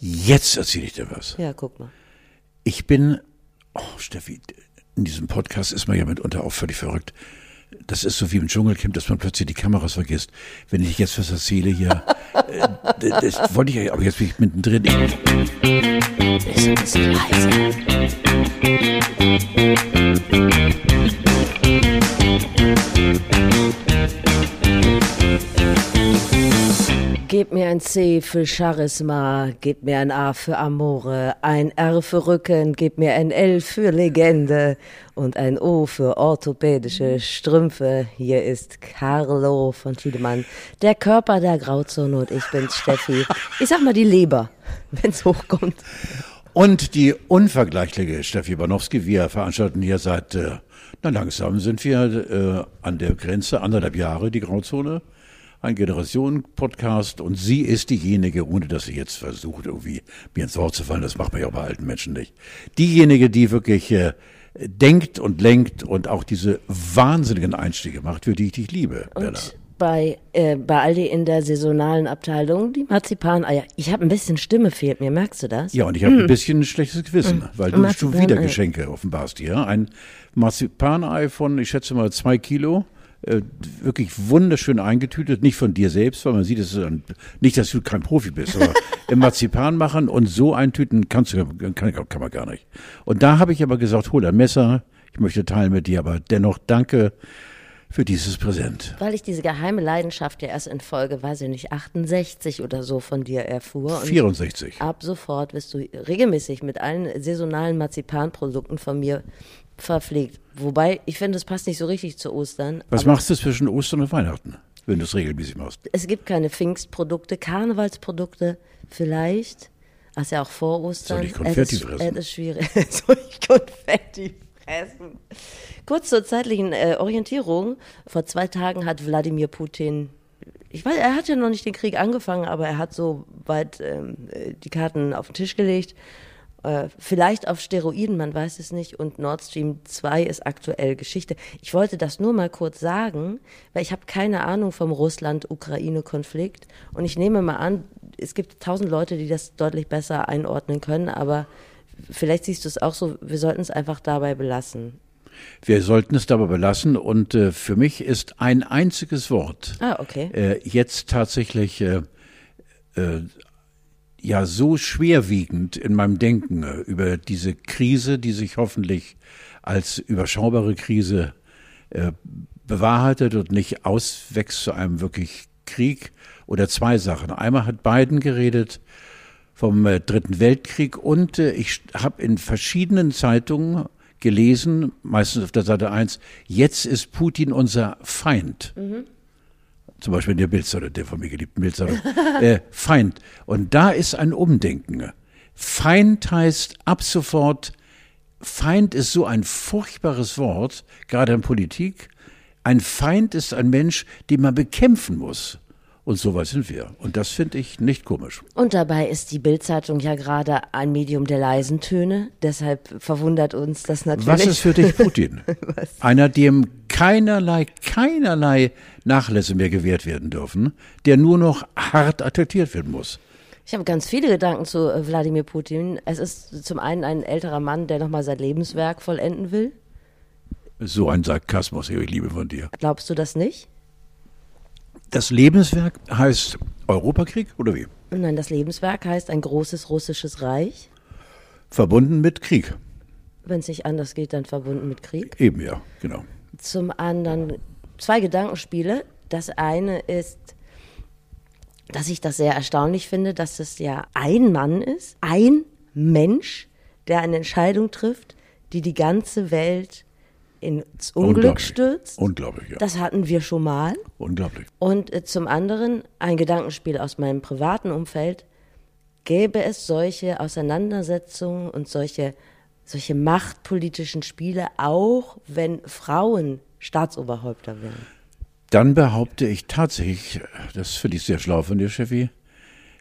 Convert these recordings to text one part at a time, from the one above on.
Jetzt erzähle ich dir was. Ja, guck mal. Ich bin, oh Steffi, in diesem Podcast ist man ja mitunter auch völlig verrückt. Das ist so wie im Dschungelcamp, dass man plötzlich die Kameras vergisst. Wenn ich jetzt was erzähle hier, äh, das wollte ich ja, aber jetzt bin ich mittendrin. Ich, Ist ein bisschen leise. Gebt mir ein C für Charisma, gebt mir ein A für Amore, ein R für Rücken, gebt mir ein L für Legende und ein O für orthopädische Strümpfe. Hier ist Carlo von Tiedemann, der Körper der Grauzone und ich bin's, Steffi. Ich sag mal die Leber, wenn's hochkommt. und die unvergleichliche Steffi Banowski, wir veranstalten hier seit, äh, na langsam sind wir äh, an der Grenze, anderthalb Jahre, die Grauzone. Ein Generationen-Podcast und sie ist diejenige, ohne dass sie jetzt versucht, irgendwie mir ins Wort zu fallen, das macht man ja auch bei alten Menschen nicht. Diejenige, die wirklich äh, denkt und lenkt und auch diese wahnsinnigen Einstiege macht, für die ich dich liebe, Bella. Bei, äh, bei Aldi in der saisonalen Abteilung, die Marzipaneier. Ich habe ein bisschen Stimme, fehlt mir, merkst du das? Ja, und ich habe ein bisschen ein schlechtes Gewissen, weil du schon Marzipan, wieder. Geschenke offenbarst hier. Ein Marzipanei von, ich schätze mal, zwei Kilo. Äh, wirklich wunderschön eingetütet, nicht von dir selbst, weil man sieht, es ist ein, nicht, dass du kein Profi bist, aber im Marzipan machen und so eintüten kannst du, kann, kann man gar nicht. Und da habe ich aber gesagt, hol ein Messer, ich möchte teilen mit dir, aber dennoch danke für dieses Präsent. Weil ich diese geheime Leidenschaft ja erst in Folge, weiß ich nicht, 68 oder so von dir erfuhr. Und 64. ab sofort wirst du regelmäßig mit allen saisonalen Marzipanprodukten von mir verpflegt. Wobei, ich finde, es passt nicht so richtig zu Ostern. Was machst du zwischen Ostern und Weihnachten, wenn du es regelmäßig machst? Es gibt keine Pfingstprodukte, Karnevalsprodukte vielleicht. Ach, ist ja auch vor Ostern. Soll ich Konfetti ist, fressen? Es ist schwierig. Soll ich Konfetti fressen? Kurz zur zeitlichen äh, Orientierung. Vor zwei Tagen hat Wladimir Putin, ich weiß, er hat ja noch nicht den Krieg angefangen, aber er hat so weit ähm, äh, die Karten auf den Tisch gelegt. Äh, vielleicht auf Steroiden, man weiß es nicht. Und Nord Stream 2 ist aktuell Geschichte. Ich wollte das nur mal kurz sagen, weil ich habe keine Ahnung vom Russland-Ukraine-Konflikt. Und ich nehme mal an, es gibt tausend Leute, die das deutlich besser einordnen können, aber vielleicht siehst du es auch so, wir sollten es einfach dabei belassen. Wir sollten es dabei belassen und äh, für mich ist ein einziges Wort Ah, okay. äh, jetzt tatsächlich äh, äh, ja so schwerwiegend in meinem Denken äh, über diese Krise, die sich hoffentlich als überschaubare Krise äh, bewahrheitet und nicht auswächst zu einem wirklich Krieg oder zwei Sachen. Einmal hat Biden geredet vom äh, Dritten Weltkrieg und äh, ich habe in verschiedenen Zeitungen gelesen, meistens auf der Seite 1, jetzt ist Putin unser Feind zum Beispiel in der Bildzeitung, der von mir geliebten Bildzeitung, äh, Feind. Und da ist ein Umdenken. Feind heißt ab sofort, Feind ist so ein furchtbares Wort, gerade in Politik. Ein Feind ist ein Mensch, den man bekämpfen muss. Und so weit sind wir. Und das finde ich nicht komisch. Und dabei ist die Bildzeitung ja gerade ein Medium der leisen Töne. Deshalb verwundert uns das natürlich. Was ist für dich Putin? Einer, dem keinerlei, keinerlei Nachlässe mehr gewährt werden dürfen, der nur noch hart attackiert werden muss. Ich habe ganz viele Gedanken zu äh, Wladimir Putin. Es ist zum einen ein älterer Mann, der nochmal sein Lebenswerk vollenden will. So ein Sarkasmus, ich liebe von dir. Glaubst du das nicht? Das Lebenswerk heißt Europakrieg oder wie? Nein, das Lebenswerk heißt ein großes russisches Reich. Verbunden mit Krieg. Wenn es nicht anders geht, dann verbunden mit Krieg. Eben ja, genau. Zum anderen zwei Gedankenspiele. Das eine ist, dass ich das sehr erstaunlich finde, dass es ja ein Mann ist, ein Mensch, der eine Entscheidung trifft, die die ganze Welt ins Unglück stürzt. Unglaublich, ja. Das hatten wir schon mal. Unglaublich. Und äh, zum anderen ein Gedankenspiel aus meinem privaten Umfeld. Gäbe es solche Auseinandersetzungen und solche, solche machtpolitischen Spiele, auch wenn Frauen Staatsoberhäupter wären? Dann behaupte ich tatsächlich, das finde ich sehr schlau von dir, Cheffi,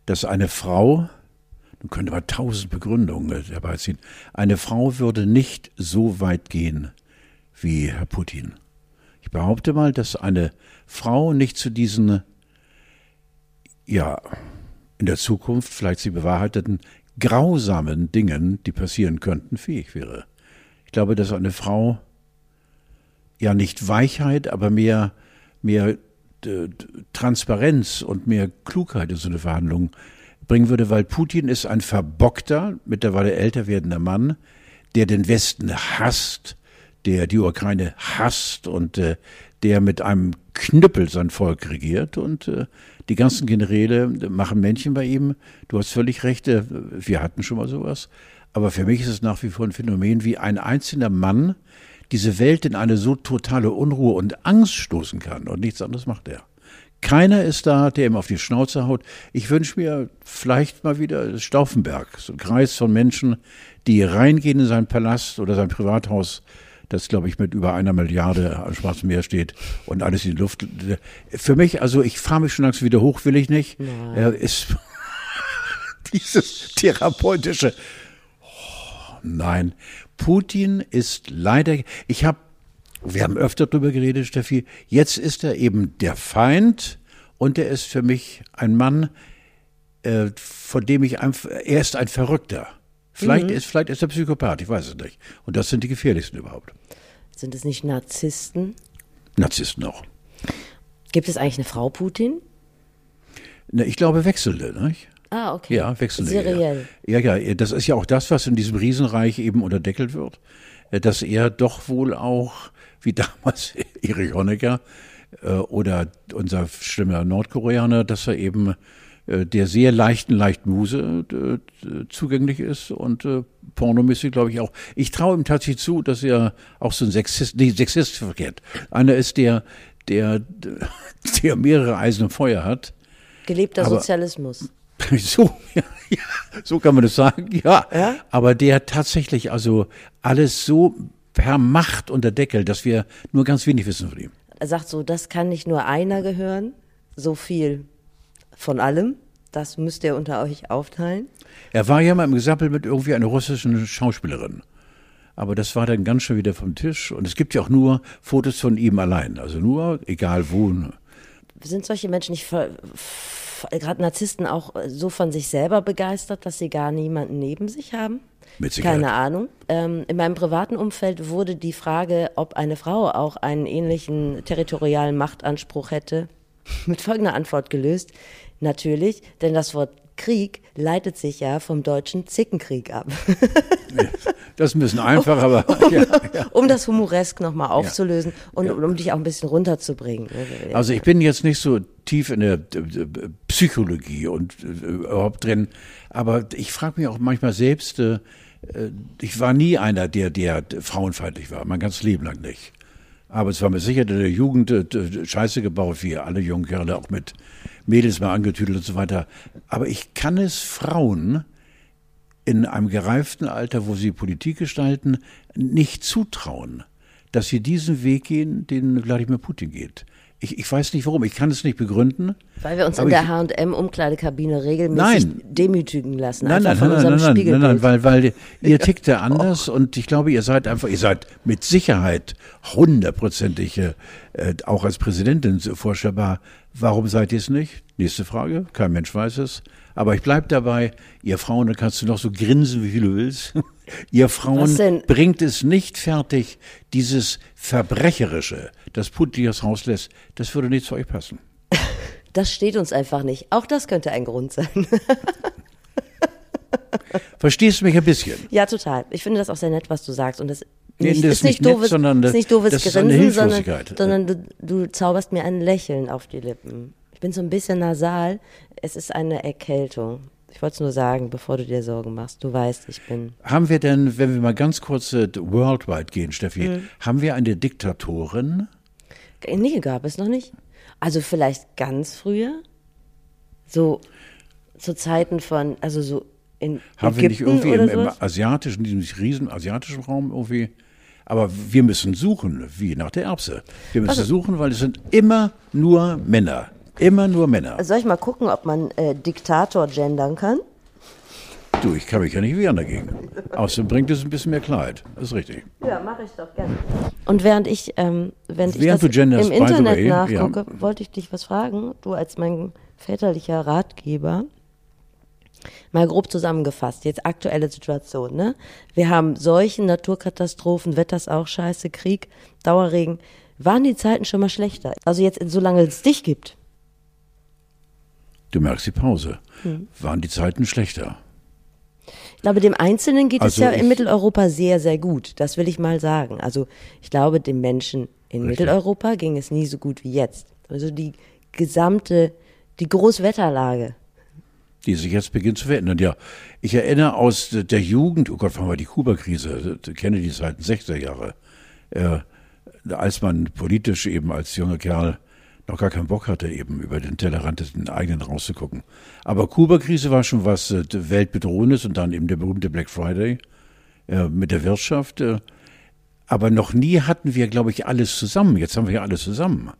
dass eine Frau, nun könnte man tausend Begründungen äh, herbeiziehen, eine Frau würde nicht so weit gehen wie Herr Putin. Ich behaupte mal, dass eine Frau nicht zu diesen, ja, in der Zukunft vielleicht sie bewahrheiteten grausamen Dingen, die passieren könnten, fähig wäre. Ich glaube, dass eine Frau ja nicht Weichheit, aber mehr, mehr äh, Transparenz und mehr Klugheit in so eine Verhandlung bringen würde, weil Putin ist ein verbockter, mittlerweile älter werdender Mann, der den Westen hasst, der die Ukraine hasst und äh, der mit einem Knüppel sein Volk regiert und äh, die ganzen Generäle machen Männchen bei ihm. Du hast völlig recht, äh, wir hatten schon mal sowas. Aber für mich ist es nach wie vor ein Phänomen, wie ein einzelner Mann diese Welt in eine so totale Unruhe und Angst stoßen kann. Und nichts anderes macht er. Keiner ist da, der ihm auf die Schnauze haut. Ich wünsche mir vielleicht mal wieder Stauffenberg, so ein Kreis von Menschen, die reingehen in sein Palast oder sein Privathaus, das, glaube ich, mit über einer Milliarde am Schwarzen Meer steht und alles in die Luft. Für mich, also ich fahre mich schon langsam wieder hoch, will ich nicht. Er ist dieses therapeutische. Oh, nein, Putin ist leider, ich habe, wir haben öfter darüber geredet, Steffi, jetzt ist er eben der Feind und er ist für mich ein Mann, äh, von dem ich einfach, er ist ein Verrückter. Vielleicht, ist, vielleicht ist er Psychopath, ich weiß es nicht. Und das sind die gefährlichsten überhaupt. Sind es nicht Narzissten? Narzissten auch. Gibt es eigentlich eine Frau Putin? Ne, ich glaube wechselnde, nicht? Ah, okay. Ja, wechselnde. Seriell. Ja, ja, ja, das ist ja auch das, was in diesem Riesenreich eben unterdeckelt wird, äh, dass er doch wohl auch, wie damals Erich Honecker äh, oder unser schlimmer Nordkoreaner, dass er eben der sehr leichten Leichtmuse äh, zugänglich ist und äh, pornomäßig glaube ich auch. Ich traue ihm tatsächlich zu, dass er auch so ein Sexist, nee, Sexist verkehrt. Einer ist, der, der, der mehrere Eisen im Feuer hat. Gelebter Aber- Sozialismus. So, ja, ja, so kann man das sagen, ja. Ja? Aber der tatsächlich also alles so per Macht unterdeckelt, dass wir nur ganz wenig wissen von ihm. Er sagt so, das kann nicht nur einer gehören, so viel von allem. Das müsst ihr unter euch aufteilen. Er war ja mal im Gesappel mit irgendwie einer russischen Schauspielerin. Aber das war dann ganz schön wieder vom Tisch. Und es gibt ja auch nur Fotos von ihm allein. Also nur, egal wo. Sind solche Menschen nicht gerade Narzissten auch so von sich selber begeistert, dass sie gar niemanden neben sich haben? Mit. Keine Ahnung. Ähm, in meinem privaten Umfeld wurde die Frage, ob eine Frau auch einen ähnlichen territorialen Machtanspruch hätte, mit folgender Antwort gelöst. Natürlich, denn das Wort Krieg leitet sich ja vom deutschen Zickenkrieg ab. Das ist ein bisschen einfach, aber ja, ja. um das humoresk nochmal aufzulösen und um dich auch ein bisschen runterzubringen. Also ich bin jetzt nicht so tief in der äh, äh, Psychologie und äh, überhaupt drin, aber ich frage mich auch manchmal selbst, ich war nie einer, der, der frauenfeindlich war, mein ganzes Leben lang nicht. Aber es war mir sicher in der Jugend äh, Scheiße gebaut, wie alle jungen Kerle, auch mit Mädels mal angetüdelt und so weiter. Aber ich kann es Frauen in einem gereiften Alter, wo sie Politik gestalten, nicht zutrauen, dass sie diesen Weg gehen, den Wladimir Putin geht. Ich, ich weiß nicht warum, ich kann es nicht begründen. Weil wir uns in der H&M-Umkleidekabine regelmäßig Nein. demütigen lassen. Nein, nein, nein, von nein, unserem nein, nein, nein, weil, weil ihr tickt ja anders und ich glaube, ihr seid einfach, ihr seid mit Sicherheit hundertprozentig äh, auch als Präsidentin vorstellbar. Warum seid ihr es nicht? Nächste Frage, kein Mensch weiß es. Aber ich bleib dabei, ihr Frauen, da kannst du noch so grinsen, wie viel du willst. ihr Frauen bringt es nicht fertig, dieses Verbrecherische, das Putin das rauslässt, das würde nicht zu euch passen. Das steht uns einfach nicht. Auch das könnte ein Grund sein. Verstehst du mich ein bisschen? ja, total. Ich finde das auch sehr nett, was du sagst. Und das, Nee, nicht, das ist nicht nicht nett, doofes, sondern ist nicht doofes das ist eine Grinsen, sondern, sondern du, du zauberst mir ein Lächeln auf die Lippen. Ich bin so ein bisschen nasal. Es ist eine Erkältung. Ich wollte es nur sagen, bevor du dir Sorgen machst. Du weißt, ich bin. Haben wir denn, wenn wir mal ganz kurz äh, worldwide gehen, Steffi, Mhm. haben wir eine Diktatorin? Nee, gab es noch nicht. Also vielleicht ganz früher. So zu Zeiten von, also so in Haben wir nicht Ägypten irgendwie im, im asiatischen, diesem riesen asiatischen Raum irgendwie? Aber wir müssen suchen, wie nach der Erbse. Wir müssen Also suchen, weil es sind immer nur Männer. Immer nur Männer. Soll ich mal gucken, ob man äh, Diktator gendern kann? Du, ich kann mich ja nicht wehren dagegen. Außerdem bringt es ein bisschen mehr Klarheit. Das ist richtig. Ja, mache ich doch gerne. Und während ich, ähm, während ich Während das du genderst, im Internet way, nachgucke, wollte ich dich was fragen. Du als mein väterlicher Ratgeber. Mal grob zusammengefasst, jetzt aktuelle Situation, ne? Wir haben Seuchen, Naturkatastrophen, Wetters auch scheiße, Krieg, Dauerregen. Waren die Zeiten schon mal schlechter? Also jetzt, solange es dich gibt. Du merkst die Pause. Hm. Waren die Zeiten schlechter? Ich glaube, dem Einzelnen geht also es ja in Mitteleuropa sehr, sehr gut. Das will ich mal sagen. Also ich glaube, den Menschen in Richtig. Mitteleuropa ging es nie so gut wie jetzt. Also die gesamte, die Großwetterlage die sich jetzt beginnt zu verändern. Ja, ich erinnere aus der Jugend, oh Gott, wann war die Kuba-Krise? Kenne die seit den 60er Jahre. Äh, als man politisch eben als junger Kerl noch gar keinen Bock hatte, eben über den Tellerrand des eigenen rauszugucken. Aber Kuba-Krise war schon was äh, weltbedrohendes und dann eben der berühmte Black Friday äh, mit der Wirtschaft. Äh, aber noch nie hatten wir, glaube ich, alles zusammen. Jetzt haben wir ja alles zusammen.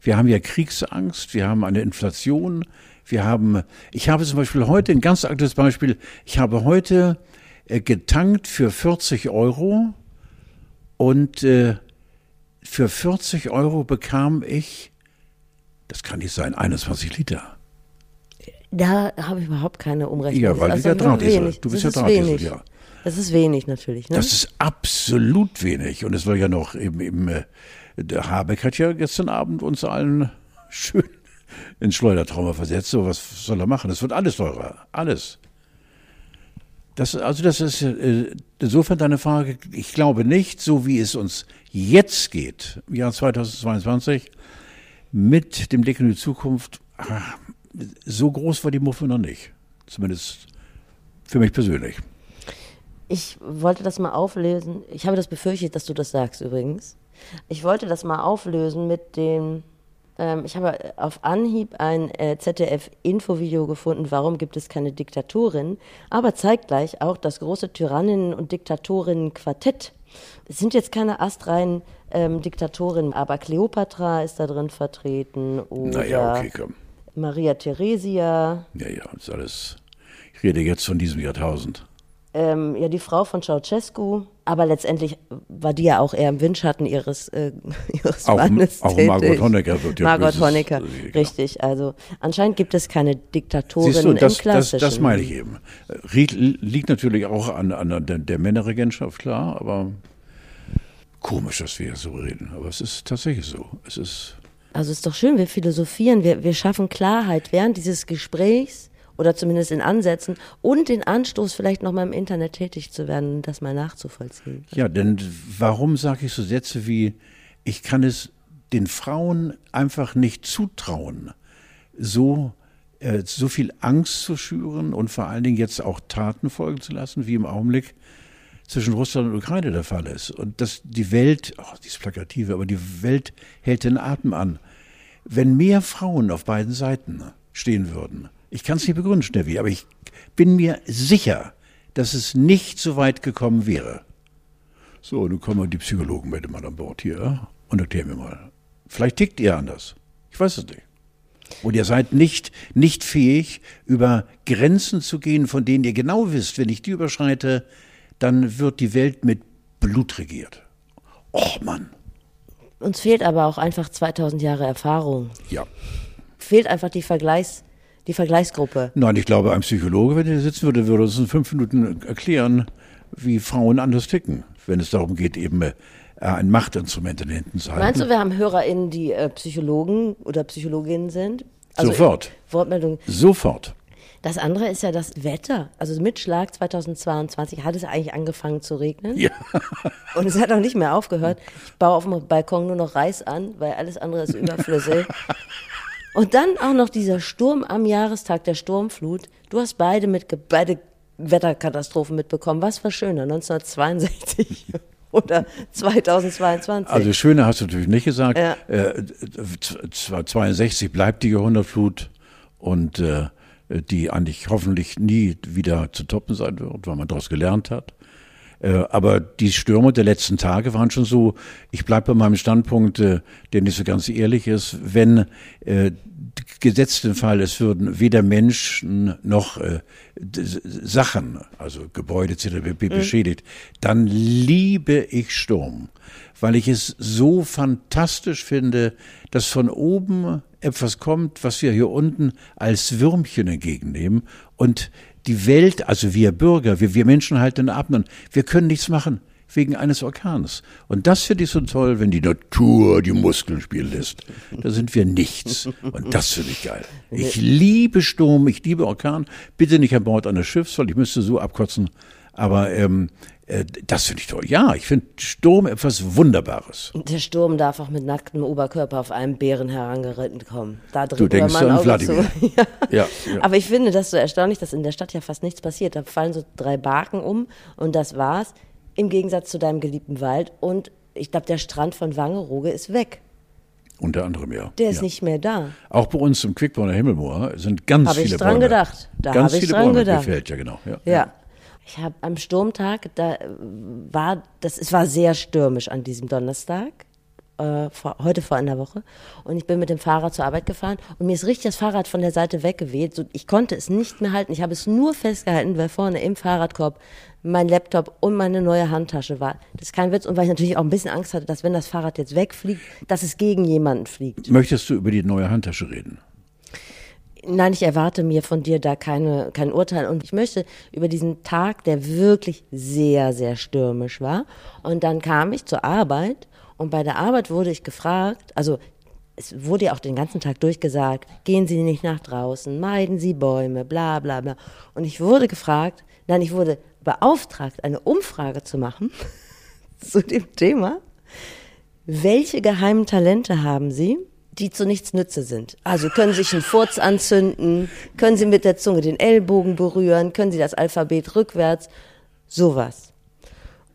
Wir haben ja Kriegsangst, wir haben eine Inflation, wir haben, ich habe zum Beispiel heute ein ganz aktuelles Beispiel. Ich habe heute äh, getankt für 40 Euro und äh, für 40 Euro bekam ich, das kann nicht sein, 21 Liter. Da habe ich überhaupt keine Umrechnung. Ja, weil also du ja Drahtesel. Du bist ja Drahtesel, ja. Das ist wenig natürlich. Ne? Das ist absolut wenig. Und es soll ja noch eben, eben äh, der Habeck hat ja gestern Abend uns allen schön ins Schleudertrauma versetzt. So, was soll er machen? Das wird alles teurer. Alles. Das, also das ist äh, insofern deine Frage. Ich glaube nicht, so wie es uns jetzt geht, im Jahr 2022, mit dem Blick in die Zukunft, ach, so groß war die Muffe noch nicht. Zumindest für mich persönlich. Ich wollte das mal auflösen. Ich habe das befürchtet, dass du das sagst übrigens. Ich wollte das mal auflösen mit dem ähm, ich habe auf Anhieb ein äh, ZDF-Infovideo gefunden, warum gibt es keine Diktatorin, aber zeigt gleich auch das große Tyranninnen- und Diktatorinnen-Quartett. Es sind jetzt keine astreinen ähm, Diktatorinnen, aber Kleopatra ist da drin vertreten oder naja, okay, Maria Theresia. Ja, ja, das ist alles. Ich rede jetzt von diesem Jahrtausend ähm, ja die Frau von Ceausescu, aber letztendlich war die ja auch eher im Windschatten ihres, äh, ihres auch, Mannes Auch tätig. Margot Honecker wird ja Margot Honecker, äh, richtig. Also anscheinend gibt es keine Diktatorin Siehst du, das, im klassischen. Das, das meine ich eben. Liegt natürlich auch an, an der, der Männerregentschaft, klar, aber komisch, dass wir so reden. Aber es ist tatsächlich so. Es ist also es ist doch schön, wir philosophieren, wir, wir schaffen Klarheit während dieses Gesprächs oder zumindest in Ansätzen und den Anstoß, vielleicht nochmal im Internet tätig zu werden das mal nachzuvollziehen. Ja, denn warum sage ich so Sätze wie, ich kann es den Frauen einfach nicht zutrauen, so, äh, so viel Angst zu schüren und vor allen Dingen jetzt auch Taten folgen zu lassen, wie im Augenblick zwischen Russland und Ukraine der Fall ist. Und dass die Welt, oh, dieses Plakative, aber die Welt hält den Atem an. Wenn mehr Frauen auf beiden Seiten stehen würden, ich kann es nicht begründen, Steffi, aber ich bin mir sicher, dass es nicht so weit gekommen wäre. So, nun kommen die Psychologen bitte mal an Bord hier und erklären mir mal. Vielleicht tickt ihr anders. Ich weiß es nicht. Und ihr seid nicht, nicht fähig, über Grenzen zu gehen, von denen ihr genau wisst, wenn ich die überschreite, dann wird die Welt mit Blut regiert. Och Mann. Uns fehlt aber auch einfach 2000 Jahre Erfahrung. Ja. Fehlt einfach die Vergleichs, die Vergleichsgruppe? Nein, ich glaube, ein Psychologe, wenn er sitzen würde, würde uns in fünf Minuten erklären, wie Frauen anders ticken, wenn es darum geht, eben äh, ein Machtinstrument in den Händen zu halten. Meinst du, wir haben HörerInnen, die äh, Psychologen oder Psychologinnen sind? Also Sofort. Wortmeldung. Sofort. Das andere ist ja das Wetter. Also mit Schlag 2022 hat es eigentlich angefangen zu regnen. Ja. Und es hat auch nicht mehr aufgehört. Ich baue auf dem Balkon nur noch Reis an, weil alles andere ist überflüssig. Und dann auch noch dieser Sturm am Jahrestag der Sturmflut. Du hast beide mit beide Wetterkatastrophen mitbekommen. Was war schöner, 1962 oder 2022? Also schöner hast du natürlich nicht gesagt. Ja. Äh, 62 bleibt die Jahrhundertflut und äh, die eigentlich hoffentlich nie wieder zu toppen sein wird, weil man daraus gelernt hat. Äh, aber die Stürme der letzten Tage waren schon so, ich bleibe bei meinem Standpunkt, äh, der nicht so ganz ehrlich ist, wenn äh, gesetzt den Fall, es würden weder Menschen noch äh, Sachen, also Gebäude etc. Mhm. beschädigt, dann liebe ich Sturm, weil ich es so fantastisch finde, dass von oben etwas kommt, was wir hier unten als Würmchen entgegennehmen und die Welt, also wir Bürger, wir, wir Menschen halten ab und wir können nichts machen wegen eines Orkans. Und das finde ich so toll, wenn die Natur die Muskeln spielen lässt. Da sind wir nichts. Und das finde ich geil. Ich liebe Sturm, ich liebe Orkan. Bitte nicht an Bord eines Schiffs, weil ich müsste so abkotzen. Aber ähm, äh, das finde ich toll. Ja, ich finde Sturm etwas Wunderbares. Der Sturm darf auch mit nacktem Oberkörper auf einen Bären herangeritten kommen. Da Du denkst man an zu. ja. Ja, ja. Aber ich finde das so erstaunlich, dass in der Stadt ja fast nichts passiert. Da fallen so drei Barken um und das war's. Im Gegensatz zu deinem geliebten Wald. Und ich glaube, der Strand von Wangerooge ist weg. Unter anderem, ja. Der ist ja. nicht mehr da. Auch bei uns im Quickborner Himmelmoor sind ganz Hab ich viele dran Bäume. gedacht. Da ganz hab ich viele dran Bäume gedacht. gefällt, ja genau. Ja. Ja. Ich habe am Sturmtag, da äh, war, das, es war sehr stürmisch an diesem Donnerstag, äh, vor, heute vor einer Woche. Und ich bin mit dem Fahrrad zur Arbeit gefahren und mir ist richtig das Fahrrad von der Seite weggeweht. So, ich konnte es nicht mehr halten. Ich habe es nur festgehalten, weil vorne im Fahrradkorb mein Laptop und meine neue Handtasche war. Das ist kein Witz. Und weil ich natürlich auch ein bisschen Angst hatte, dass wenn das Fahrrad jetzt wegfliegt, dass es gegen jemanden fliegt. Möchtest du über die neue Handtasche reden? Nein, ich erwarte mir von dir da keine, kein Urteil. Und ich möchte über diesen Tag, der wirklich sehr, sehr stürmisch war. Und dann kam ich zur Arbeit und bei der Arbeit wurde ich gefragt, also es wurde ja auch den ganzen Tag durchgesagt, gehen Sie nicht nach draußen, meiden Sie Bäume, bla bla bla. Und ich wurde gefragt, nein, ich wurde beauftragt, eine Umfrage zu machen zu dem Thema. Welche geheimen Talente haben Sie, die zu nichts nütze sind? Also können Sie sich einen Furz anzünden, können Sie mit der Zunge den Ellbogen berühren, können Sie das Alphabet rückwärts, sowas.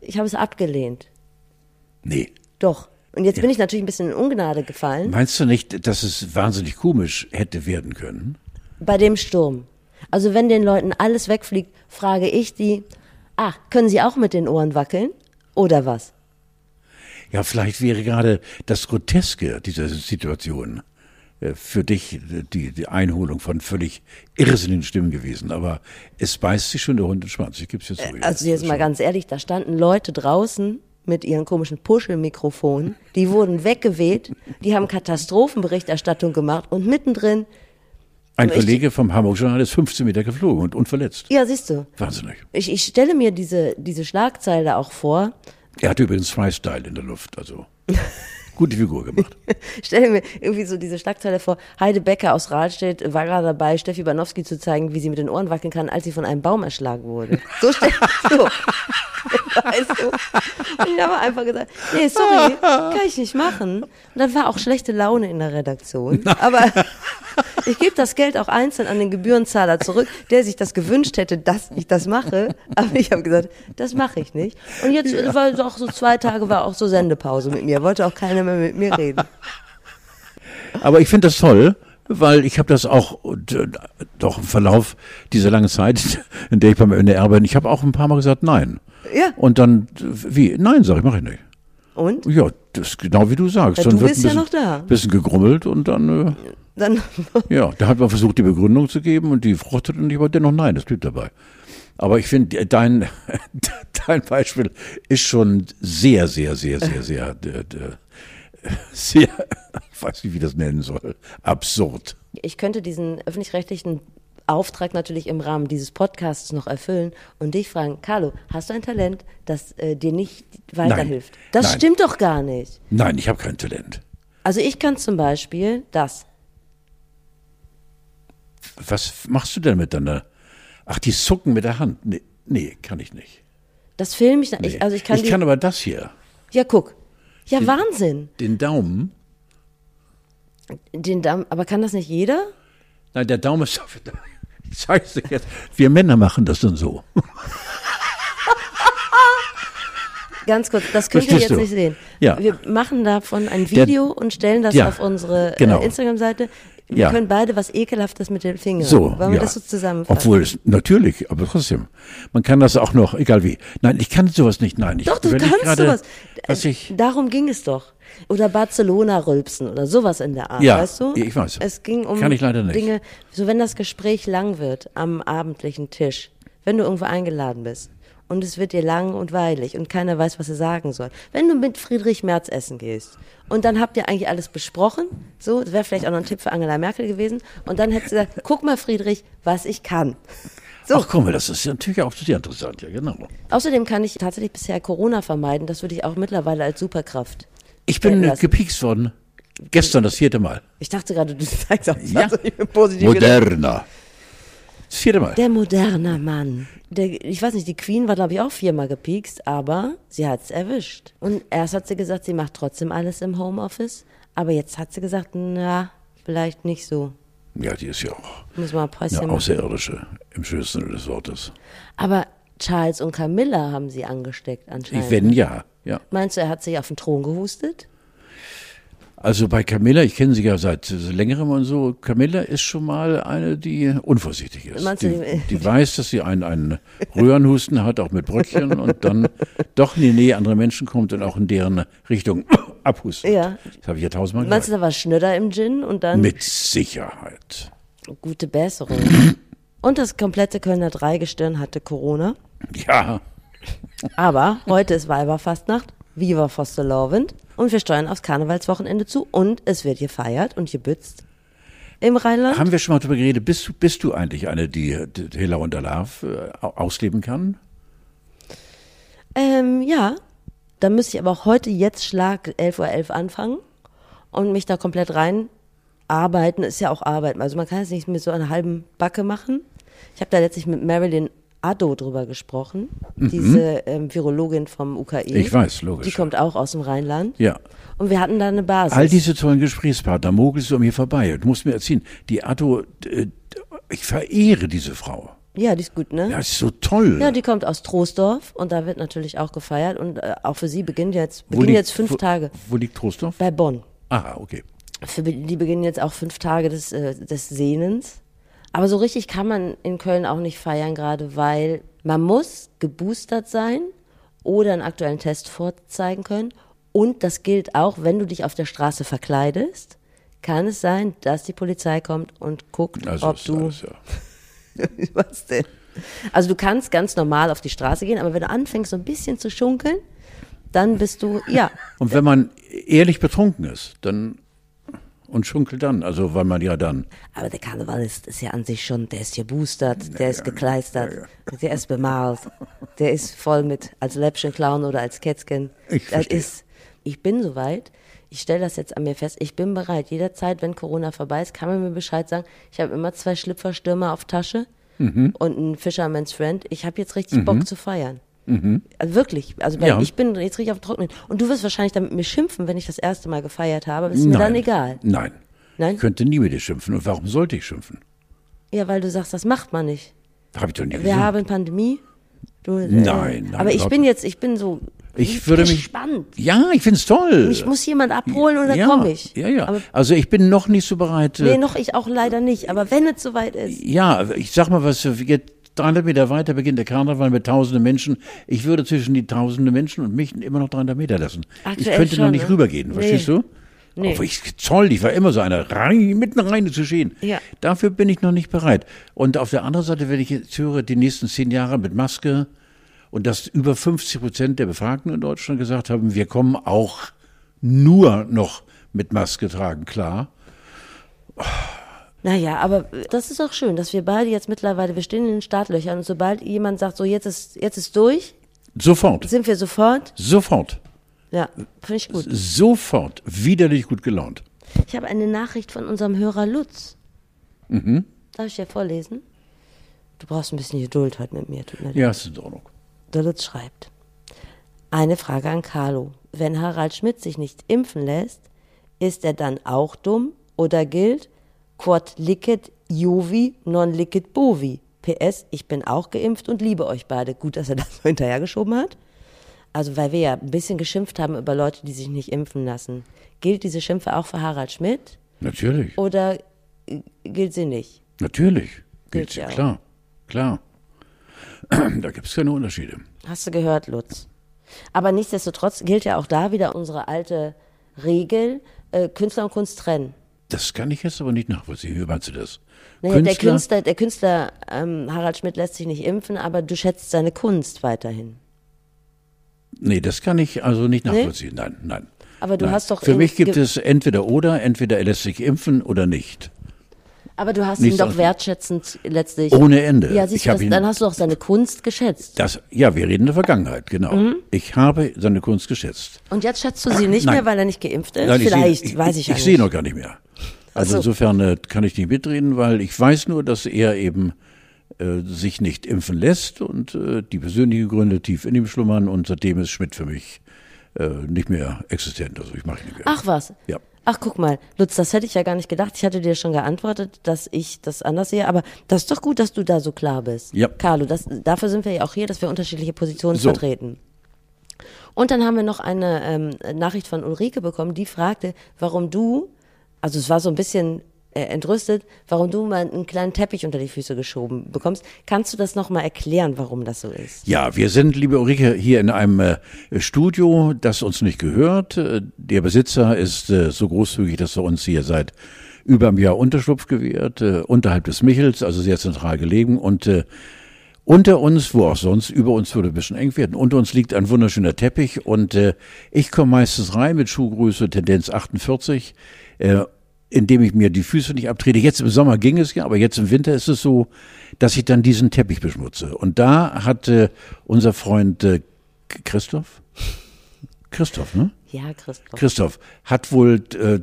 Ich habe es abgelehnt. Nee. Doch. Und jetzt bin ich natürlich ein bisschen in Ungnade gefallen Meinst du nicht, dass es wahnsinnig komisch hätte werden können? bei dem Sturm. Also wenn den Leuten alles wegfliegt, frage ich die, ah, können Sie auch mit den Ohren wackeln? Oder was? Ja, vielleicht wäre gerade das Groteske dieser Situation äh, für dich äh, die, die Einholung von völlig irrsinnigen Stimmen gewesen. Aber es beißt sich schon der Hund in den Schwanz. Ich gebe es jetzt so. Also jetzt mal ganz ehrlich, da standen Leute draußen mit ihren komischen Puschelmikrofonen, die wurden weggeweht, die haben Katastrophenberichterstattung gemacht und mittendrin, Ein ich- Kollege vom Hamburg Journal ist 15 Meter geflogen und unverletzt. ja siehst du, Wahnsinnig. ich, ich stelle mir diese, diese Schlagzeile auch vor, Er hat übrigens Freestyle in der Luft, also gute Figur gemacht. stelle mir irgendwie so diese Schlagzeile vor, Heide Becker aus Rahlstedt war gerade dabei, Steffi Banowski zu zeigen, wie sie mit den Ohren wackeln kann, als sie von einem Baum erschlagen wurde. So stell so. Weißt du? Und ich habe einfach gesagt, nee, sorry, kann ich nicht machen. Und dann war auch schlechte Laune in der Redaktion. Aber ich gebe das Geld auch einzeln an den Gebührenzahler zurück, der sich das gewünscht hätte, dass ich das mache. Aber ich habe gesagt, das mache ich nicht. Und jetzt war auch so zwei Tage war auch so Sendepause mit mir, wollte auch keiner mehr mit mir reden. Aber ich finde das toll, weil ich habe das auch doch im Verlauf dieser langen Zeit, in der ich beim NDR bin, ich habe auch ein paar Mal gesagt, nein. Ja. Und dann, wie? Nein, sag ich, mache ich nicht. Und? Ja, das ist genau wie du sagst. Ja, dann du wird bist ein ja bisschen, noch da. bisschen gegrummelt und dann, Dann, äh, ja, da hat man versucht, die Begründung zu geben und die fruchtet und ich war dennoch nein, das blieb dabei. Aber ich finde, dein, dein Beispiel ist schon sehr, sehr, sehr, sehr, sehr, äh, äh, sehr, ich weiß nicht, wie ich das nennen soll, absurd. ich könnte diesen öffentlich-rechtlichen Auftrag natürlich im Rahmen dieses Podcasts noch erfüllen und dich fragen, Carlo, hast du ein Talent, das äh, dir nicht weiterhilft? Das Nein. stimmt doch gar nicht. Nein, ich habe kein Talent. Also ich kann zum Beispiel das. Was machst du denn mit deiner, ach, die Zucken mit der Hand? Nee, nee kann ich nicht. Das film ich, Nee. ich also ich kann, ich die, kann aber das hier, ja guck, ja Wahnsinn, den Daumen, den Damm, aber kann das nicht jeder? Nein, der Daumen ist. Ich zeig's dir jetzt. Wir Männer machen das dann so. Ganz kurz, das könnt ihr Verstehst jetzt du? nicht sehen. Ja. Wir machen davon ein Video und stellen das Ja, auf unsere genau. äh, Instagram-Seite. Wir Ja. können beide was Ekelhaftes mit den Fingern. So. Wollen wir ja. das so zusammenfassen? Obwohl es natürlich, aber trotzdem. Man kann das auch noch, egal wie. Nein, ich kann sowas nicht. Nein, ich Doch, du kannst gerade, sowas. Was ich, Darum ging es doch. Oder Barcelona-Rülpsen oder sowas in der Art, Ja, weißt du? ich weiß. Es ging um Kann ich leider nicht. Dinge, so wenn das Gespräch lang wird am abendlichen Tisch, wenn du irgendwo eingeladen bist und es wird dir lang und weilig und keiner weiß, was er sagen soll. Wenn du mit Friedrich Merz essen gehst und dann habt ihr eigentlich alles besprochen, so, das wäre vielleicht auch noch ein Tipp für Angela Merkel gewesen und dann hättest du gesagt, guck mal Friedrich, was ich kann. So. Ach komm, das ist natürlich auch sehr interessant, ja genau. Außerdem kann ich tatsächlich bisher Corona vermeiden. Das würde ich auch mittlerweile als Superkraft. Ich bin lassen. gepiekst worden. Gestern das vierte Mal. Ich dachte gerade, du sagst auch Ja. bin positiv gedacht. Das vierte Mal. Der moderne Mann. Der, ich weiß nicht, die Queen war, glaube ich, auch viermal gepiekst, aber sie hat's erwischt. Und erst hat sie gesagt, sie macht trotzdem alles im Homeoffice. Aber jetzt hat sie gesagt, na, vielleicht nicht so. Ja, die ist ja auch Muss mal ein Päuschen eine machen. Außerirdische im schönsten Sinne des Wortes. Aber Charles und Camilla haben sie angesteckt anscheinend. Ich, wenn ja, ja. Meinst du, er hat sich auf den Thron gehustet? Also bei Camilla, ich kenne sie ja seit längerem und so, Camilla ist schon mal eine, die unvorsichtig ist. Die, die- weiß, dass sie einen, einen Röhrenhusten hat, auch mit Bröckchen und dann doch in die Nähe anderer Menschen kommt und auch in deren Richtung abhustet. Ja. Das habe ich ja tausendmal Meinst du, gesagt. da war Schnöder im Gin und dann Mit Sicherheit. gute Besserung? und das komplette Kölner Dreigestirn hatte Corona. Ja, Aber heute ist Weiberfastnacht. Viva Fosterlovend. Und wir steuern aufs Karnevalswochenende zu. Und es wird gefeiert und gebützt im Rheinland. haben wir schon mal darüber geredet, bist du, bist du eigentlich eine, die, Hilla und Alarv äh, au- ausleben kann? Ähm, ja. Da müsste ich aber auch heute jetzt Schlag 11.11 Uhr anfangen und mich da komplett rein arbeiten. Ist ja auch Arbeit. Also man kann es nicht mit so einer halben Backe machen. Ich habe da letztlich mit Marilyn Addo drüber gesprochen, diese ähm, Virologin vom UKE. Mhm. Ich weiß, logisch. Die kommt auch aus dem Rheinland. Ja. Und wir hatten da eine Basis. All diese tollen Gesprächspartner mogelst du an mir vorbei. Du musst mir erzählen, die Atto, äh, ich verehre diese Frau. ja, die ist gut, ne? Ja, ist so toll. Ja, die kommt aus Troisdorf und da wird natürlich auch gefeiert und äh, auch für sie beginnen jetzt beginnen liegt- jetzt fünf wo, Tage Wo liegt Trostorf? bei Bonn. Aha, okay. Für die beginnen jetzt auch fünf Tage des, äh, des Sehnens. Aber so richtig kann man in Köln auch nicht feiern, gerade weil man muss geboostert sein oder einen aktuellen Test vorzeigen können. Und das gilt auch, wenn du dich auf der Straße verkleidest, kann es sein, dass die Polizei kommt und guckt, Also ob ist du alles, ja. Was denn? Also du kannst ganz normal auf die Straße gehen, aber wenn du anfängst so ein bisschen zu schunkeln, dann bist du, ja, Und wenn man ehrlich betrunken ist, dann und schunkelt dann, also weil man ja dann. aber der Karneval ist, ja an sich schon, der ist geboostert, der ist gekleistert, der ist bemalt, der ist voll mit als Läppchen-Clown oder als Kätzchen. Ich das verstehe. ist, ich bin soweit. Ich stelle das jetzt an mir fest. Ich bin bereit. Jederzeit, wenn Corona vorbei ist, kann man mir Bescheid sagen. Ich habe immer zwei Schlüpferstürmer auf Tasche Mhm. und einen Fisherman's Friend. Ich habe jetzt richtig Bock zu feiern. Also wirklich. Also Mhm. Ja. ich bin jetzt richtig auf dem Trockenen. Und du wirst wahrscheinlich damit mir schimpfen, wenn ich das erste Mal gefeiert habe. Aber ist mir dann egal. Nein. Nein? Ich könnte nie mit dir schimpfen. Und warum sollte ich schimpfen? Ja, weil du sagst, das macht man nicht. Habe ich doch nie Wir gesagt. haben Pandemie. Du, äh, Nein, nein, Aber ich bin jetzt, ich bin so Ich würde mich- gespannt. Ja, ich find's toll. Mich muss jemand abholen und dann ja, komme ich. Ja, ja. Aber, also ich bin noch nicht so bereit. äh, nee, noch ich auch leider nicht. Aber wenn es soweit ist. Ja, ich sag mal was, geht 300 Meter weiter beginnt der Karneval mit tausenden Menschen. Ich würde zwischen die tausende Menschen und mich immer noch 300 Meter lassen. ich Aktuell könnte noch schon, nicht ne? rübergehen, Nee. verstehst du? Nee. Aber ich, toll, ich war immer so einer, rein, mitten rein zu stehen. Ja. Dafür bin ich noch nicht bereit. Und auf der anderen Seite, wenn ich jetzt höre, die nächsten zehn Jahre mit Maske und dass über 50 Prozent der Befragten in Deutschland gesagt haben, wir kommen auch nur noch mit Maske tragen, klar. Naja, aber das ist auch schön, dass wir beide jetzt mittlerweile, wir stehen in den Startlöchern und sobald jemand sagt, so jetzt ist, jetzt ist durch, Sofort, sind wir sofort, sofort. ja, finde ich gut. sofort widerlich gut gelaunt. Ich habe eine Nachricht von unserem Hörer Lutz. Mhm. Darf ich dir vorlesen? Du brauchst ein bisschen Geduld heute mit mir, tut mir leid. Ja, ist in Ordnung. Der Lutz schreibt. Eine Frage an Carlo. Wenn Harald Schmidt sich nicht impfen lässt, ist er dann auch dumm oder gilt quod licet Jovi non licet bovi? PS, ich bin auch geimpft und liebe euch beide. Gut, dass er das so hinterhergeschoben hat. Also, weil wir ja ein bisschen geschimpft haben über Leute, die sich nicht impfen lassen. Gilt diese Schimpfe auch für Harald Schmidt Natürlich, oder äh, gilt sie nicht? natürlich. Gilt Gilt ja auch. klar, klar. Da gibt es keine Unterschiede. Hast du gehört, Lutz? Aber nichtsdestotrotz gilt ja auch da wieder unsere alte Regel, äh, Künstler und Kunst trennen. Das kann ich jetzt aber nicht nachvollziehen. Wie meinst du das? Naja, der Künstler, der Künstler ähm, Harald Schmidt lässt sich nicht impfen, aber du schätzt seine Kunst weiterhin. Nee, das kann ich also nicht nachvollziehen. Nein, nein. Aber du nein. hast doch Für mich gibt es entweder oder, entweder er lässt sich impfen oder nicht. Aber du hast ihn doch wertschätzend letztlich. Ohne Ende. Ja, siehst Ich du, das, ihn- dann hast du auch seine Kunst geschätzt. Das, ja, wir reden in der Vergangenheit, genau. Mhm. Ich habe seine Kunst geschätzt. Und jetzt schätzt du sie nicht Nein. mehr, weil er nicht geimpft ist? Nein, ich Vielleicht, seh, weiß ich ja Ich nicht. sehe noch gar nicht mehr. Also so. insofern äh, kann ich nicht mitreden, weil ich weiß nur, dass er eben äh, sich nicht impfen lässt und äh, die persönlichen Gründe tief in ihm schlummern und seitdem ist Schmidt für mich äh, nicht mehr existent. Also ich mache ihn nicht mehr. Ach was. Ja. Ach, guck mal, Lutz, das hätte ich ja gar nicht gedacht. Ich hatte dir schon geantwortet, dass ich das anders sehe, aber das ist doch gut, dass du da so klar bist. Ja. Carlo, das, dafür sind wir ja auch hier, dass wir unterschiedliche Positionen So. vertreten. Und dann haben wir noch eine ähm, Nachricht von Ulrike bekommen, die fragte, warum du, also es war so ein bisschen äh, entrüstet, warum du mal einen kleinen Teppich unter die Füße geschoben bekommst. Kannst du das nochmal erklären, warum das so ist? Ja, wir sind, liebe Ulrike, hier in einem äh, Studio, das uns nicht gehört. Äh, Der Besitzer ist so großzügig, dass er uns hier seit über einem Jahr Unterschlupf gewährt, äh, unterhalb des Michels, also sehr zentral gelegen. Und unter uns, wo auch sonst, über uns würde ein bisschen eng werden. Unter uns liegt ein wunderschöner Teppich und ich komme meistens rein mit Schuhgröße Tendenz 48, äh, indem ich mir die Füße nicht abtrete. Jetzt im Sommer ging es ja, aber jetzt im Winter ist es so, dass ich dann diesen Teppich beschmutze. Und da hat äh, unser Freund äh, Christoph, Christoph, ne? Ja, Christoph. Christoph hat wohl äh,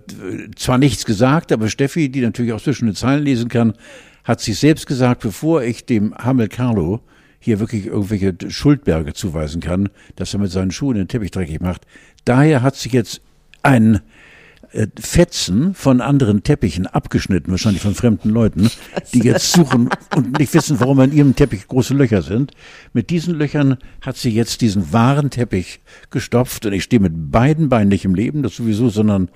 zwar nichts gesagt, aber Steffi, die natürlich auch zwischen den Zeilen lesen kann, hat sich selbst gesagt, bevor ich dem Hamel Carlo hier wirklich irgendwelche Schuldberge zuweisen kann, dass er mit seinen Schuhen den Teppich dreckig macht. Daher hat sich jetzt ein Fetzen von anderen Teppichen abgeschnitten, wahrscheinlich von fremden Leuten, die jetzt suchen und nicht wissen, warum an ihrem Teppich große Löcher sind. Mit diesen Löchern hat sie jetzt diesen wahren Teppich gestopft und ich stehe mit beiden Beinen nicht im Leben, das sowieso, sondern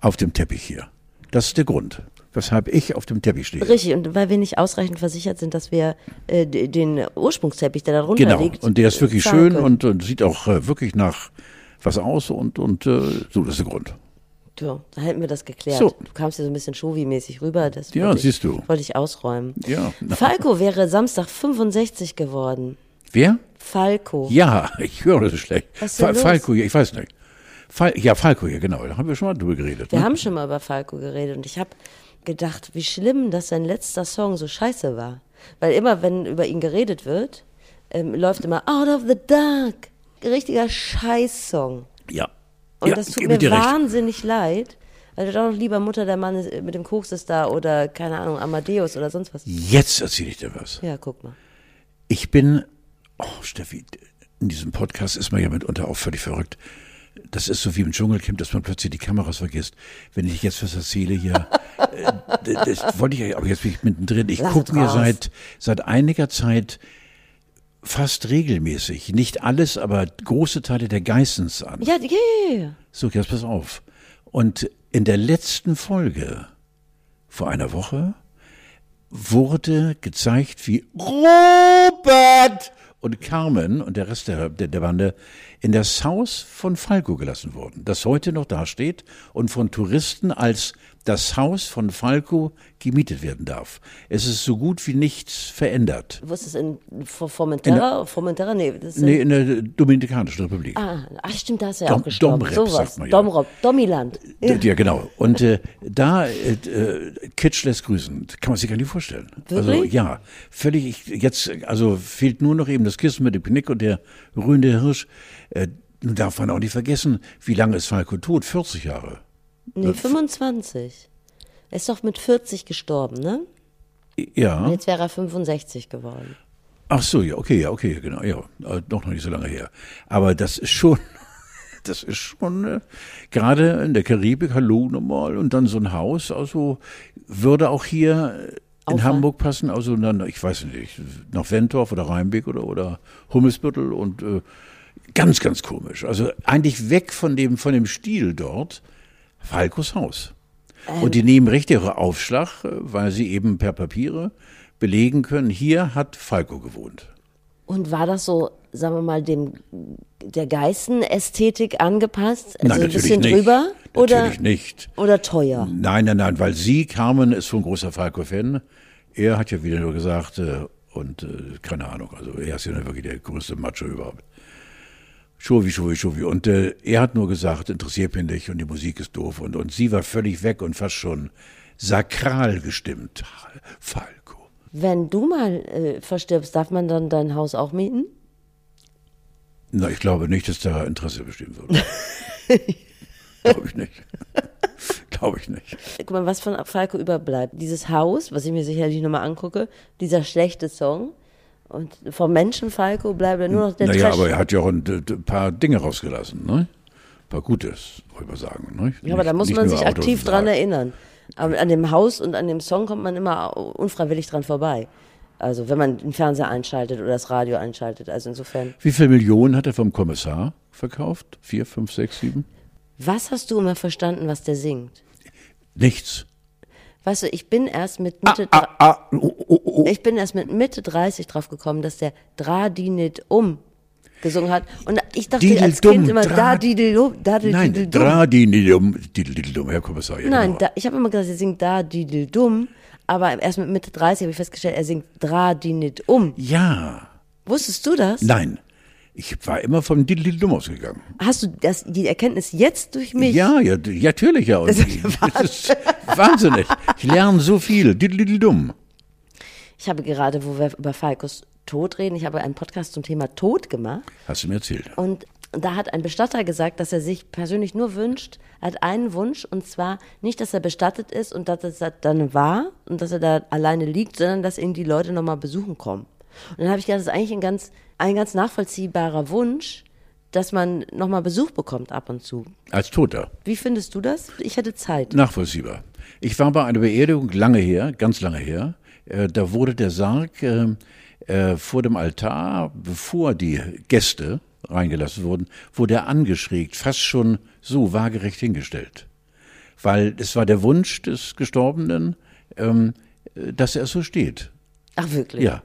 auf dem Teppich hier. Das ist der Grund, weshalb ich auf dem Teppich stehe. Richtig, und weil wir nicht ausreichend versichert sind, dass wir äh, den Ursprungsteppich, der da drunter Genau, liegt, und der ist wirklich äh, schön und, und sieht auch äh, wirklich nach was aus und, und äh, so, das ist der Grund. So, da hätten wir das geklärt. So. Du kamst hier so ein bisschen Shovi-mäßig rüber. Das Ja, wollte ich, siehst du. Wollte ich ausräumen. Ja. Falco wäre Samstag 65 geworden. Wer? Falco. Ja, ich höre das schlecht. Was Fa los? Falco, ja, ich weiß nicht. Fal ja, Falco, ja, genau. Da haben wir schon mal drüber geredet. Wir ne? haben schon mal über Falco geredet und ich habe gedacht, wie schlimm, dass sein letzter Song so scheiße war. Weil immer, wenn über ihn geredet wird, ähm, läuft immer Out of the Dark. Richtiger Scheißsong. Ja. Und ja, das tut mir dir recht. wahnsinnig leid. Also doch lieber Mutter, der Mann ist, mit dem Koks ist da oder keine Ahnung, Amadeus oder sonst was. Jetzt erzähle ich dir was. Ja, guck mal. Ich bin, oh Steffi, in diesem Podcast ist man ja mitunter auch völlig verrückt. Das ist so wie im Dschungelcamp, dass man plötzlich die Kameras vergisst. Wenn ich jetzt was erzähle hier, äh, das wollte ich ja, aber jetzt bin ich mittendrin. Ich gucke mir seit, seit einiger Zeit fast regelmäßig, nicht alles, aber große Teile der Geissens an. Ja, ja, ja. So, jetzt pass auf. Und in der letzten Folge vor einer Woche wurde gezeigt, wie Robert und Carmen und der Rest der, der, der Bande in das Haus von Falco gelassen wurden, das heute noch dasteht und von Touristen als das Haus von Falco gemietet werden darf. Es ist so gut wie nichts verändert. Wo ist das in For- Formentera? Formentera? Nee, das ist Nee, in der Dominikanischen Republik. ah, ach stimmt, da ist er Dom- auch gestorben. Domrep, Sowas. sagt man ja. Domrop, Domiland. Ja. ja, genau. Und äh, da, äh, äh, Kitsch lässt grüßen. Kann man sich gar nicht vorstellen. Also Wirklich? ja, völlig, ich, jetzt, also fehlt nur noch eben das Kissen mit dem Knick und der rührende Hirsch. Äh, nun darf man auch nicht vergessen, wie lange ist Falco tot? 40 Jahre. Nee, 25. Er ist doch mit 40 gestorben, ne? Ja. Jetzt wäre er 65 geworden. Ach so, ja, okay, ja, okay, genau, ja, äh, noch nicht so lange her. Aber das ist schon, das ist schon, äh, gerade in der Karibik, hallo nochmal, und dann so ein Haus, also würde auch hier äh, in. Hamburg passen, also dann, ich weiß nicht, nach Wentorf oder Rheinbeck oder, oder Hummelsbüttel und äh, ganz, ganz komisch. Also eigentlich weg von dem, von dem Stil dort, Falkos Haus. Und die nehmen richtig ihre Aufschlag, äh, weil sie eben per Papiere belegen können, hier hat Falco gewohnt. Und war das so, sagen wir mal, dem der Geißen-Ästhetik angepasst? Also Nein, ein bisschen nicht. drüber? Oder, Natürlich nicht. oder teuer? Nein, nein, nein, weil sie, Carmen, ist schon ein großer Falco-Fan. Er hat ja wieder nur gesagt, äh, und äh, keine Ahnung, also er ist ja wirklich der größte Macho überhaupt. Schovi, Schovi, Schovi. Und äh, er hat nur gesagt, interessiert mich nicht und die Musik ist doof. Und, und sie war völlig weg und fast schon sakral gestimmt. Falco. Wenn du mal äh, verstirbst, darf man dann dein Haus auch mieten? Na, ich glaube nicht, dass da Interesse bestehen würde. glaube ich nicht. glaube ich nicht. Guck mal, was von Falco überbleibt. Dieses Haus, was ich mir sicherlich nochmal angucke, dieser schlechte Song. Und vom Menschen Falco bleibt nur noch der Naja, Trash. aber er hat ja auch ein, ein paar Dinge rausgelassen, ne? Ein paar Gutes, wollte ich mal sagen. Ne? Ja, aber da muss man sich aktiv dran erinnern. Aber an dem Haus und an dem Song kommt man immer unfreiwillig dran vorbei. Also wenn man den Fernseher einschaltet oder das Radio einschaltet. Also insofern. Wie viele Millionen hat er vom Kommissar verkauft? Vier, fünf, sechs, sieben? Was hast du immer verstanden, was der singt? Nichts. Weißt du, ich bin erst mit Mitte, Ah, ah, oh, oh, oh. ich bin erst mit Mitte 30 drauf gekommen, dass der Dradinit um gesungen hat. Und ich dachte Didel als Kind immer Dra- da didel dum, da didel Nein, dum. Dradinidum, Didididum, Herr Kommissar. Ja, Nein, genau. da, ich habe immer gesagt, er singt da didel dumm, aber erst mit Mitte 30 habe ich festgestellt, er singt Dradinit um. Ja, Wusstest du das? nein. Ich war immer vom Didididum ausgegangen. Hast du das, die Erkenntnis jetzt durch mich? Ja, ja, natürlich, ja. Das ist das ist wahnsinnig. Ich lerne so viel. Didididum. Ich habe gerade, wo wir über Falkos Tod reden, ich habe einen Podcast zum Thema Tod gemacht. Hast du mir erzählt. Und da hat ein Bestatter gesagt, dass er sich persönlich nur wünscht, er hat einen Wunsch, und zwar nicht, dass er bestattet ist und dass es dann war und dass er da alleine liegt, sondern dass ihn die Leute nochmal besuchen kommen. Und dann habe ich gedacht, das ist eigentlich ein ganz, ein ganz nachvollziehbarer Wunsch, dass man nochmal Besuch bekommt ab und zu. Als Toter. Wie findest du das? Ich hätte Zeit. Nachvollziehbar. Ich war bei einer Beerdigung lange her, ganz lange her. Äh, da wurde der Sarg äh, äh, vor dem Altar, bevor die Gäste reingelassen wurden, wurde er angeschrägt, fast schon so waagerecht hingestellt. Weil es war der Wunsch des Gestorbenen, ähm, äh, dass er so steht. Ach, wirklich? Ja.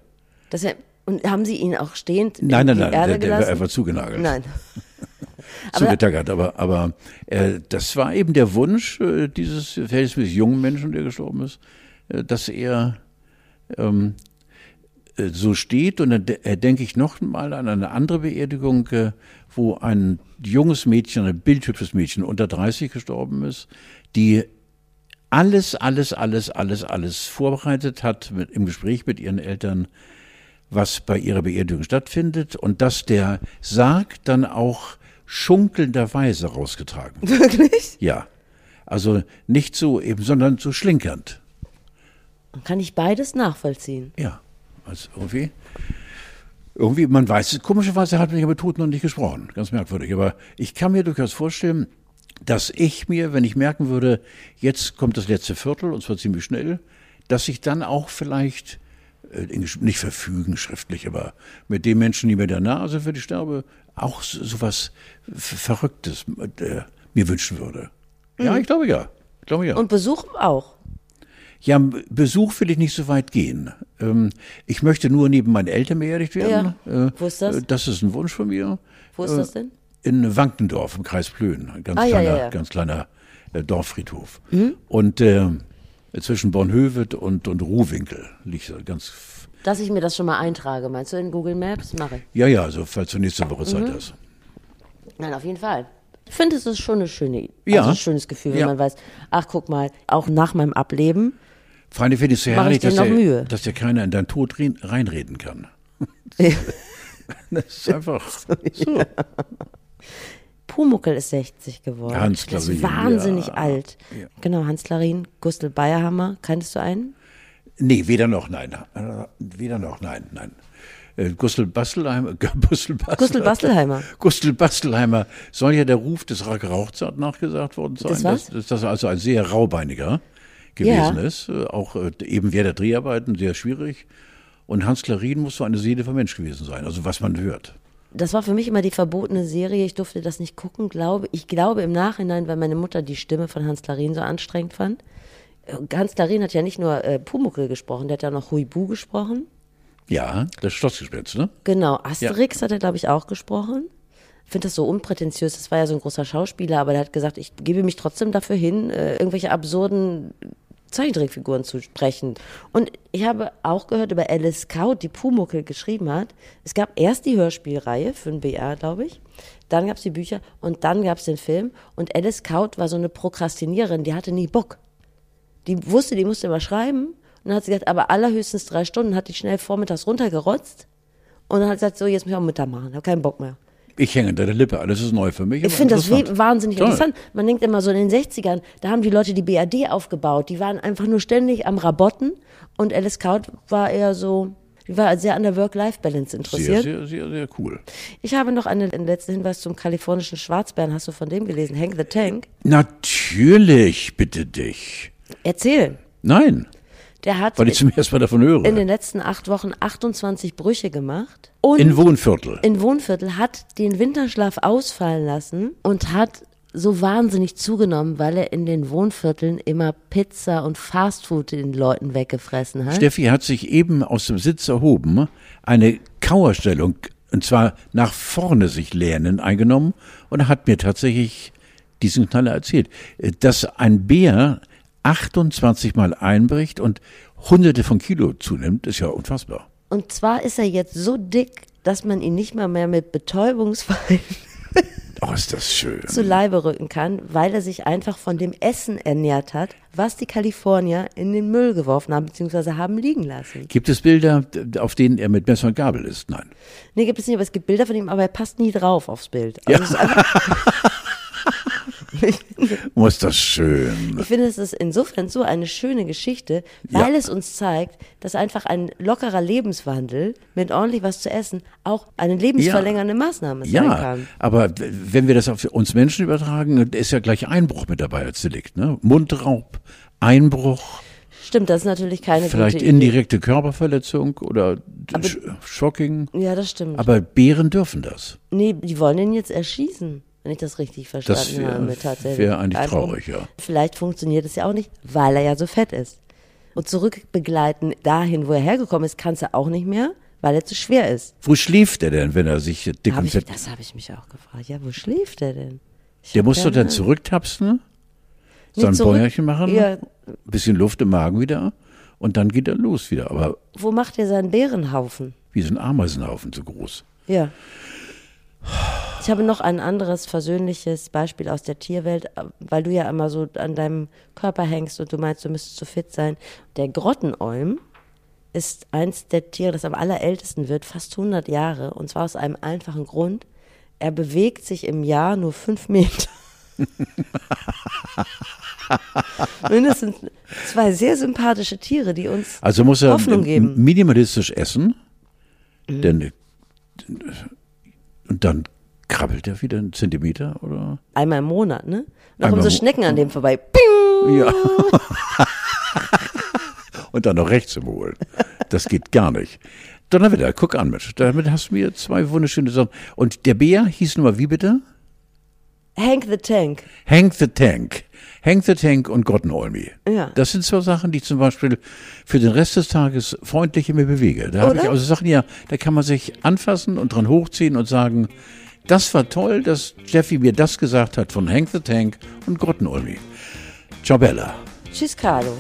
Dass er, und haben Sie ihn auch stehend Nein, in nein, die nein, Erde der, der war einfach zugenagelt. Nein. zugetackert. Aber, aber äh, das war eben der Wunsch äh, dieses verhältnismäßig jungen Menschen, der gestorben ist, äh, dass er ähm, äh, so steht. Und dann de äh, denke ich noch mal an eine andere Beerdigung, äh, wo ein junges Mädchen, ein bildhübsches Mädchen unter 30 gestorben ist, die alles, alles, alles, alles, alles vorbereitet hat mit, im Gespräch mit ihren Eltern, was bei ihrer Beerdigung stattfindet und dass der Sarg dann auch schunkelnderweise rausgetragen wird. Wirklich? Ja. Also nicht so eben, sondern so schlinkernd. Kann ich beides nachvollziehen? Ja. Also irgendwie, irgendwie, man weiß es, komischerweise hat man ja mit Toten noch nicht gesprochen. Ganz merkwürdig. Aber ich kann mir durchaus vorstellen, dass ich mir, wenn ich merken würde, jetzt kommt das letzte Viertel, und zwar ziemlich schnell, dass ich dann auch vielleicht, nicht verfügen schriftlich, aber mit den Menschen, die mir nahe sind, wenn ich sterbe, auch so, was Ver- Verrücktes äh, mir wünschen würde. Ja, ich glaube ja. Ich glaube ja. Und Besuch auch. Ja, Besuch will ich nicht so weit gehen. Ähm, ich möchte nur neben meinen Eltern beerdigt werden. Ja. Äh, Wo ist das? äh, Das ist ein Wunsch von mir. Wo ist Äh, das denn? In Wankendorf im Kreis Plön. Ein ganz Ah, kleiner, ja, Mhm. ja. Ganz kleiner äh, Dorffriedhof. Und äh, zwischen Bornhöved und, und Ruhwinkel liegt so ganz. Dass ich mir das schon mal eintrage, meinst du in Google Maps? Mache ich. Ja, ja, also falls du nächste Woche Mhm. Zeit hast. Nein, auf jeden Fall. Ich finde, es ist schon eine schöne, Ja. also ein schönes Gefühl, wenn Ja. man weiß, ach guck mal, auch nach meinem Ableben, Freunde, finde ich so Mach herrlich, ich dir dass, dass der keiner in deinen Tod rein, reinreden kann. Das ist einfach so. Pumuckel ist 60 geworden. Hans Das ist Klarin, wahnsinnig ja. alt. Ja. Genau, Hans Klarin, Gustl Bayerhammer, kanntest du einen? Nee, weder noch, nein. Weder noch, nein, nein. Äh, Gustl Bastelheimer, Gustl Bastelheimer, Gustl Bastelheimer. Gustl Bastelheimer soll ja der Ruf des Rauchzart nachgesagt worden sein, Des was? dass, dass das also ein sehr raubeiniger gewesen Ja. ist. Auch äh, eben während der Dreharbeiten sehr schwierig. Und Hans Klarin muss so eine Seele von Mensch gewesen sein, also was man hört. Das war für mich immer die verbotene Serie. Ich durfte das nicht gucken. Glaube, ich glaube im Nachhinein, weil meine Mutter die Stimme von Hans Klarin so anstrengend fand. Äh, Hans Klarin hat ja nicht nur äh, Pumuckel gesprochen, der hat ja noch Huibu gesprochen. Ja, das Schlossgespenst, ne? Genau, Asterix hat er, glaube ich, auch gesprochen. Ich finde das so unprätentiös. Das war ja so ein großer Schauspieler, aber der hat gesagt, ich gebe mich trotzdem dafür hin, äh, irgendwelche absurden Zeichentrickfiguren zu sprechen. Und ich habe auch gehört über Alice Scout, die Pumuckel geschrieben hat. Es gab erst die Hörspielreihe für den BR, glaube ich. Dann gab es die Bücher und dann gab es den Film. Und Alice Scout war so eine Prokrastiniererin, die hatte nie Bock. Die wusste, die musste immer schreiben. Und dann hat sie gesagt, aber allerhöchstens drei Stunden, hat die schnell vormittags runtergerotzt. Und dann hat sie gesagt, so, jetzt muss ich auch Mittag machen, habe keinen Bock mehr. Ich hänge an der Lippe, alles ist neu für mich. Ich finde das wahnsinnig Toll. interessant. Man denkt immer so in den 60ern, da haben die Leute die BAD aufgebaut. Die waren einfach nur ständig am Rabotten. Und Alice Kaut war eher so, die war sehr an der Work-Life-Balance Sehr, interessiert. sehr, sehr, sehr cool. Ich habe noch einen, einen letzten Hinweis zum kalifornischen Schwarzbären. Hast du von dem gelesen? Hank the Tank? Natürlich, bitte dich. Erzähl. Nein, Der hat weil ich zum ersten Mal davon höre. in den letzten acht Wochen 28 Brüche gemacht. Und In Wohnviertel. in Wohnviertel hat den Winterschlaf ausfallen lassen und hat so wahnsinnig zugenommen, weil er in den Wohnvierteln immer Pizza und Fastfood den Leuten weggefressen hat. Steffi hat sich eben aus dem Sitz erhoben, eine Kauerstellung, und zwar nach vorne sich lehnen, eingenommen und hat mir tatsächlich diesen Knaller erzählt, äh, dass ein Bär 28 Mal einbricht und hunderte von Kilo zunimmt, ist ja unfassbar. Und zwar ist er jetzt so dick, dass man ihn nicht mal mehr mit Betäubungsmitteln Oh, ist das schön. zu Leibe rücken kann, weil er sich einfach von dem Essen ernährt hat, was die Kalifornier in den Müll geworfen haben, beziehungsweise haben liegen lassen. Gibt es Bilder, auf denen er mit Messer und Gabel ist? Nein. Nee, gibt es nicht, aber es gibt Bilder von ihm, aber er passt nie drauf aufs Bild. Also es ist einfach, Oh, ist das schön. ich finde, es ist insofern so eine schöne Geschichte, weil Ja. es uns zeigt, dass einfach ein lockerer Lebenswandel mit ordentlich was zu essen auch eine lebensverlängernde Maßnahme sein Ja, kann. aber w- wenn wir das auf uns Menschen übertragen, ist ja gleich Einbruch mit dabei als Delikt. Ne? Mundraub, Einbruch, Stimmt, das ist natürlich keine vielleicht gute Idee. indirekte Körperverletzung oder Sch Schocking. Ja, das stimmt. Aber Bären dürfen das. nee, die wollen ihn jetzt erschießen, wenn ich das richtig verstanden Das wär- habe. tatsächlich. wär eigentlich Einfach- traurig, ja. Vielleicht funktioniert es ja auch nicht, weil er ja so fett ist. Und zurückbegleiten dahin, wo er hergekommen ist, kannst du auch nicht mehr, weil er zu schwer ist. Wo schläft er denn, wenn er sich dick Hab und fett... das habe ich mich auch gefragt. Ja, wo schläft er denn? Ich Der muss doch dann zurücktapsen, sein zurück- Bäuerchen machen, Ja, bisschen Luft im Magen wieder und dann geht er los wieder. Aber wo macht er seinen Bärenhaufen? wie so ein Ameisenhaufen so groß. Ja. Ich habe noch ein anderes versöhnliches Beispiel aus der Tierwelt, weil du ja immer so an deinem Körper hängst und du meinst, du müsstest so fit sein. Der Grottenolm ist eins der Tiere, das am allerältesten wird, fast 100 Jahre, und zwar aus einem einfachen Grund. Er bewegt sich im Jahr nur fünf Meter. Mindestens zwei sehr sympathische Tiere, die uns Also muss er Hoffnung geben. minimalistisch essen, denn und dann krabbelt er wieder einen Zentimeter oder? einmal im Monat, ne? Einmal kommen so Schnecken an dem vorbei. Ping! Ja. und dann noch rechts im Holen. Das geht gar nicht. Donnerwetter, guck an, Mensch. Damit hast du mir zwei wunderschöne Sachen. Und der Bär hieß nun mal wie bitte? Hank the Tank. Hank the Tank. Hang the Tank und God Know Ja. Das sind so Sachen, die ich zum Beispiel für den Rest des Tages freundlich in mir bewege. Da habe ich also Sachen, ja, da kann man sich anfassen und dran hochziehen und sagen, das war toll, dass Jeffy mir das gesagt hat von Hank the Tank und God Know Ciao Bella. Tschüss Carlo.